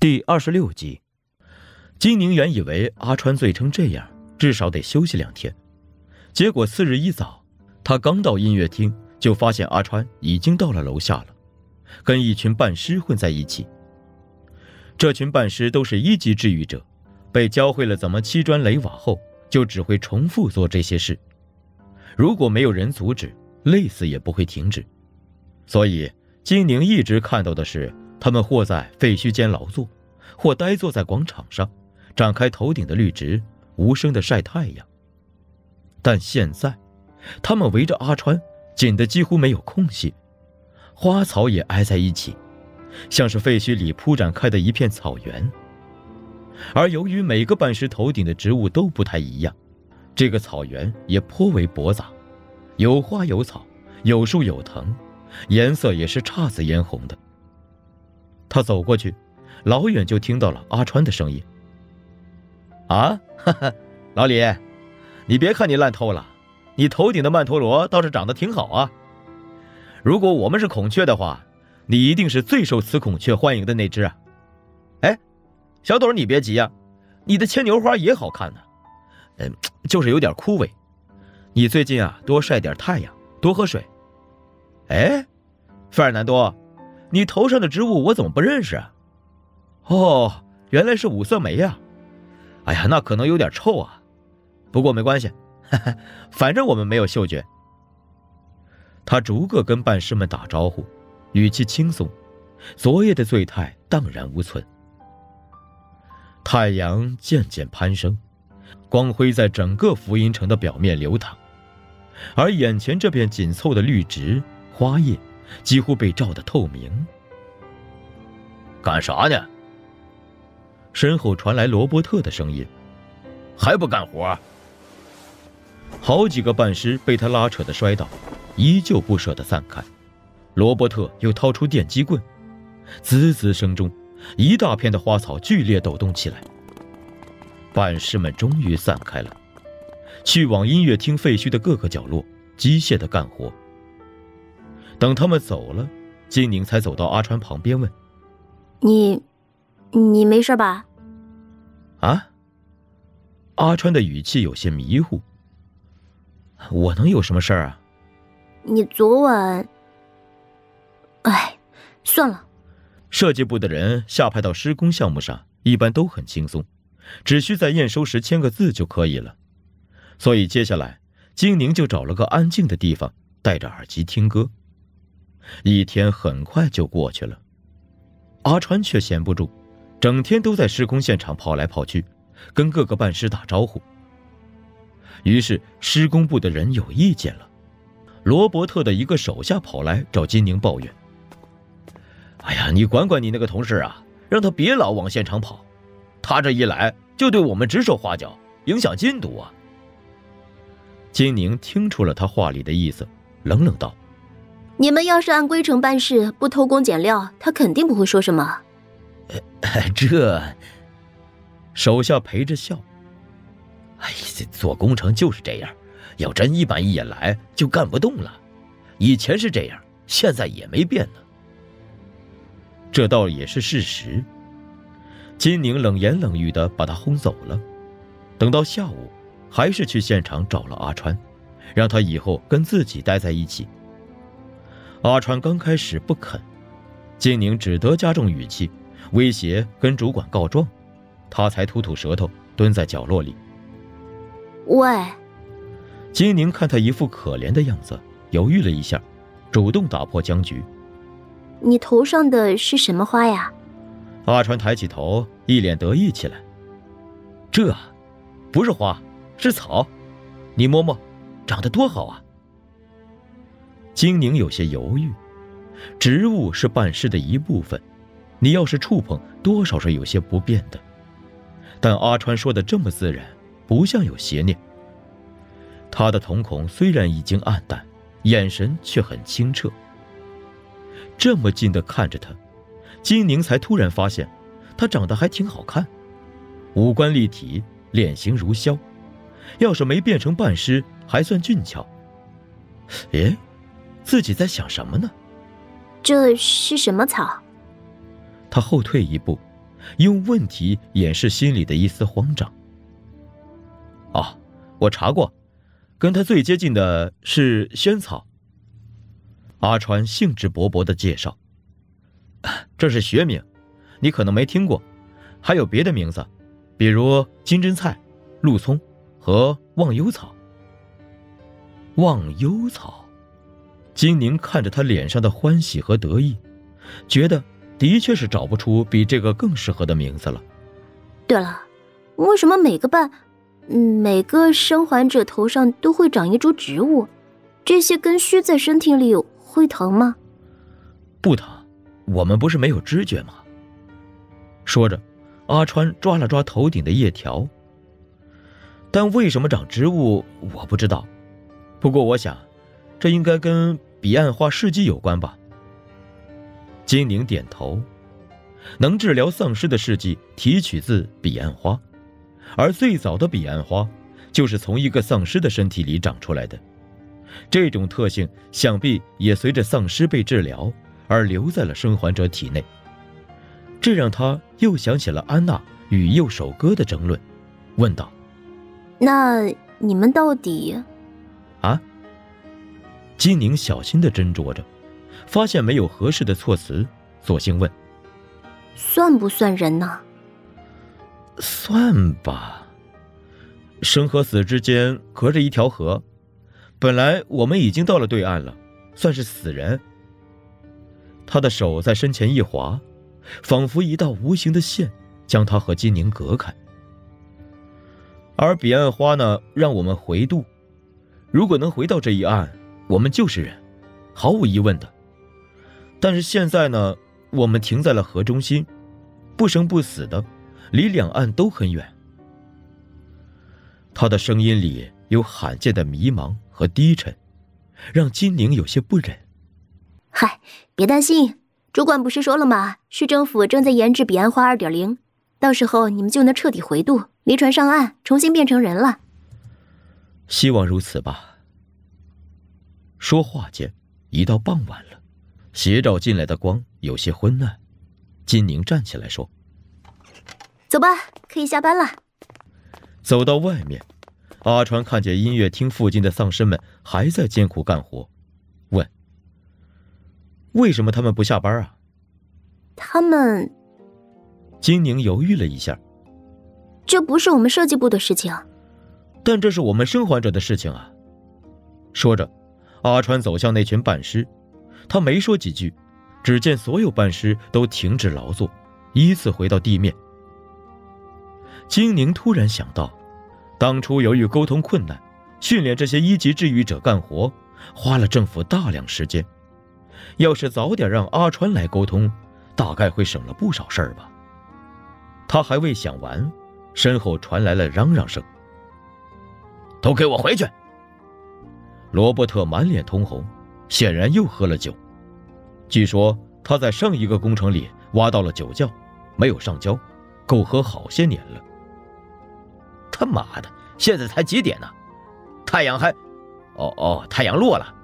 第二十六集，金宁原以为阿川醉成这样，至少得休息两天。结果次日一早，他刚到音乐厅，就发现阿川已经到了楼下了，跟一群半师混在一起。这群半师都是一级治愈者，被教会了怎么砌砖垒瓦后，就只会重复做这些事。如果没有人阻止，累死也不会停止。所以金宁一直看到的是。他们或在废墟间劳作，或呆坐在广场上，展开头顶的绿植，无声的晒太阳。但现在，他们围着阿川，紧得几乎没有空隙，花草也挨在一起，像是废墟里铺展开的一片草原。而由于每个半师头顶的植物都不太一样，这个草原也颇为驳杂，有花有草，有树有藤，颜色也是姹紫嫣红的。他走过去，老远就听到了阿川的声音。啊，哈哈，老李，你别看你烂透了，你头顶的曼陀罗倒是长得挺好啊。如果我们是孔雀的话，你一定是最受雌孔雀欢迎的那只啊。哎，小朵，你别急呀，你的牵牛花也好看呢，嗯，就是有点枯萎。你最近啊，多晒点太阳，多喝水。哎，费尔南多。你头上的植物我怎么不认识啊？哦，原来是五色梅呀！哎呀，那可能有点臭啊，不过没关系，反正我们没有嗅觉。他逐个跟伴师们打招呼，语气轻松，昨夜的醉态荡然无存。太阳渐渐攀升，光辉在整个福音城的表面流淌，而眼前这片紧凑的绿植花叶。几乎被照得透明。干啥呢？身后传来罗伯特的声音：“还不干活？”好几个半师被他拉扯的摔倒，依旧不舍得散开。罗伯特又掏出电击棍，滋滋声中，一大片的花草剧烈抖动起来。半师们终于散开了，去往音乐厅废墟的各个角落，机械的干活。等他们走了，金宁才走到阿川旁边问：“你，你没事吧？”啊。阿川的语气有些迷糊。“我能有什么事儿啊？”你昨晚……哎，算了。设计部的人下派到施工项目上，一般都很轻松，只需在验收时签个字就可以了。所以接下来，金宁就找了个安静的地方，戴着耳机听歌。一天很快就过去了，阿川却闲不住，整天都在施工现场跑来跑去，跟各个办师打招呼。于是施工部的人有意见了，罗伯特的一个手下跑来找金宁抱怨：“哎呀，你管管你那个同事啊，让他别老往现场跑，他这一来就对我们指手画脚，影响进度啊。”金宁听出了他话里的意思，冷冷道。你们要是按规程办事，不偷工减料，他肯定不会说什么。这手下陪着笑。哎，这做工程就是这样，要真一板一眼来，就干不动了。以前是这样，现在也没变呢。这倒也是事实。金宁冷言冷语的把他轰走了。等到下午，还是去现场找了阿川，让他以后跟自己待在一起。阿川刚开始不肯，金宁只得加重语气，威胁跟主管告状，他才吐吐舌头，蹲在角落里。喂，金宁看他一副可怜的样子，犹豫了一下，主动打破僵局。你头上的是什么花呀？阿川抬起头，一脸得意起来。这，不是花，是草，你摸摸，长得多好啊。金宁有些犹豫，植物是办事的一部分，你要是触碰，多少是有些不便的。但阿川说的这么自然，不像有邪念。他的瞳孔虽然已经暗淡，眼神却很清澈。这么近的看着他，金宁才突然发现，他长得还挺好看，五官立体，脸型如削，要是没变成半尸，还算俊俏。诶。自己在想什么呢？这是什么草？他后退一步，用问题掩饰心里的一丝慌张。哦，我查过，跟他最接近的是萱草。阿川兴致勃勃的介绍：“ 这是学名，你可能没听过，还有别的名字，比如金针菜、鹿葱和忘忧草。”忘忧草，金宁看着他脸上的欢喜和得意，觉得的确是找不出比这个更适合的名字了。对了，为什么每个半，每个生还者头上都会长一株植物？这些根须在身体里会疼吗？不疼，我们不是没有知觉吗？说着，阿川抓了抓头顶的叶条。但为什么长植物，我不知道。不过我想，这应该跟彼岸花事迹有关吧。金宁点头，能治疗丧尸的事迹提取自彼岸花，而最早的彼岸花就是从一个丧尸的身体里长出来的。这种特性想必也随着丧尸被治疗而留在了生还者体内。这让他又想起了安娜与右手哥的争论，问道：“那你们到底？”啊！金宁小心的斟酌着，发现没有合适的措辞，索性问：“算不算人呢？”“算吧。生和死之间隔着一条河，本来我们已经到了对岸了，算是死人。”他的手在身前一划，仿佛一道无形的线将他和金宁隔开。而彼岸花呢，让我们回渡。如果能回到这一岸，我们就是人，毫无疑问的。但是现在呢，我们停在了河中心，不生不死的，离两岸都很远。他的声音里有罕见的迷茫和低沉，让金宁有些不忍。嗨，别担心，主管不是说了吗？市政府正在研制彼岸花二点零，到时候你们就能彻底回渡，离船上岸，重新变成人了。希望如此吧。说话间，已到傍晚了，斜照进来的光有些昏暗。金宁站起来说：“走吧，可以下班了。”走到外面，阿川看见音乐厅附近的丧尸们还在艰苦干活，问：“为什么他们不下班啊？”他们。金宁犹豫了一下：“这不是我们设计部的事情。”但这是我们生还者的事情啊！说着，阿川走向那群半尸，他没说几句，只见所有半尸都停止劳作，依次回到地面。金宁突然想到，当初由于沟通困难，训练这些一级治愈者干活，花了政府大量时间。要是早点让阿川来沟通，大概会省了不少事儿吧。他还未想完，身后传来了嚷嚷声。都给我回去！罗伯特满脸通红，显然又喝了酒。据说他在上一个工程里挖到了酒窖，没有上交，够喝好些年了。他妈的，现在才几点呢？太阳还……哦哦，太阳落了。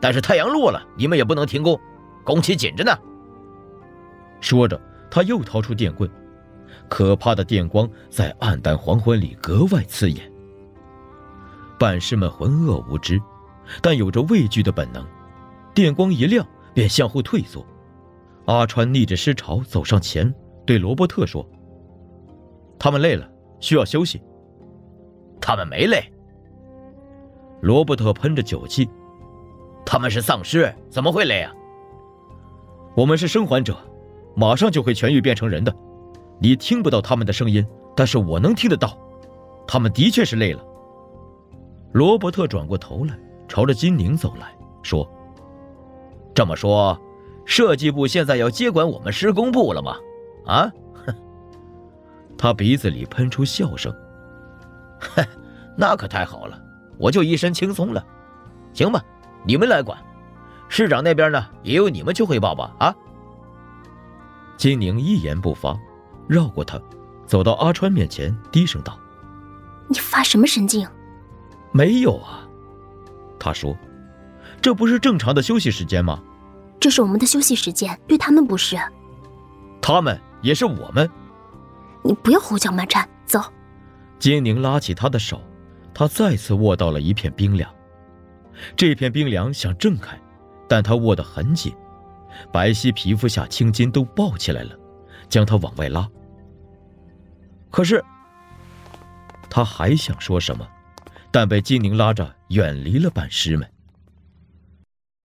但是太阳落了，你们也不能停工，工期紧着呢。说着，他又掏出电棍，可怕的电光在暗淡黄昏里格外刺眼。办事们浑噩无知，但有着畏惧的本能。电光一亮，便向后退缩。阿川逆着尸潮走上前，对罗伯特说：“他们累了，需要休息。”他们没累。罗伯特喷着酒气：“他们是丧尸，怎么会累啊？我们是生还者，马上就会痊愈变成人的。你听不到他们的声音，但是我能听得到。他们的确是累了。”罗伯特转过头来，朝着金宁走来说：“这么说，设计部现在要接管我们施工部了吗？”啊！哼，他鼻子里喷出笑声：“哼，那可太好了，我就一身轻松了。行吧，你们来管。市长那边呢，也由你们去汇报吧。”啊！金宁一言不发，绕过他，走到阿川面前，低声道：“你发什么神经？”没有啊，他说：“这不是正常的休息时间吗？”这是我们的休息时间，对他们不是。他们也是我们，你不要胡搅蛮缠，走。金宁拉起他的手，他再次握到了一片冰凉。这片冰凉想挣开，但他握得很紧，白皙皮肤下青筋都爆起来了，将他往外拉。可是，他还想说什么，但被金宁拉着远离了班师们。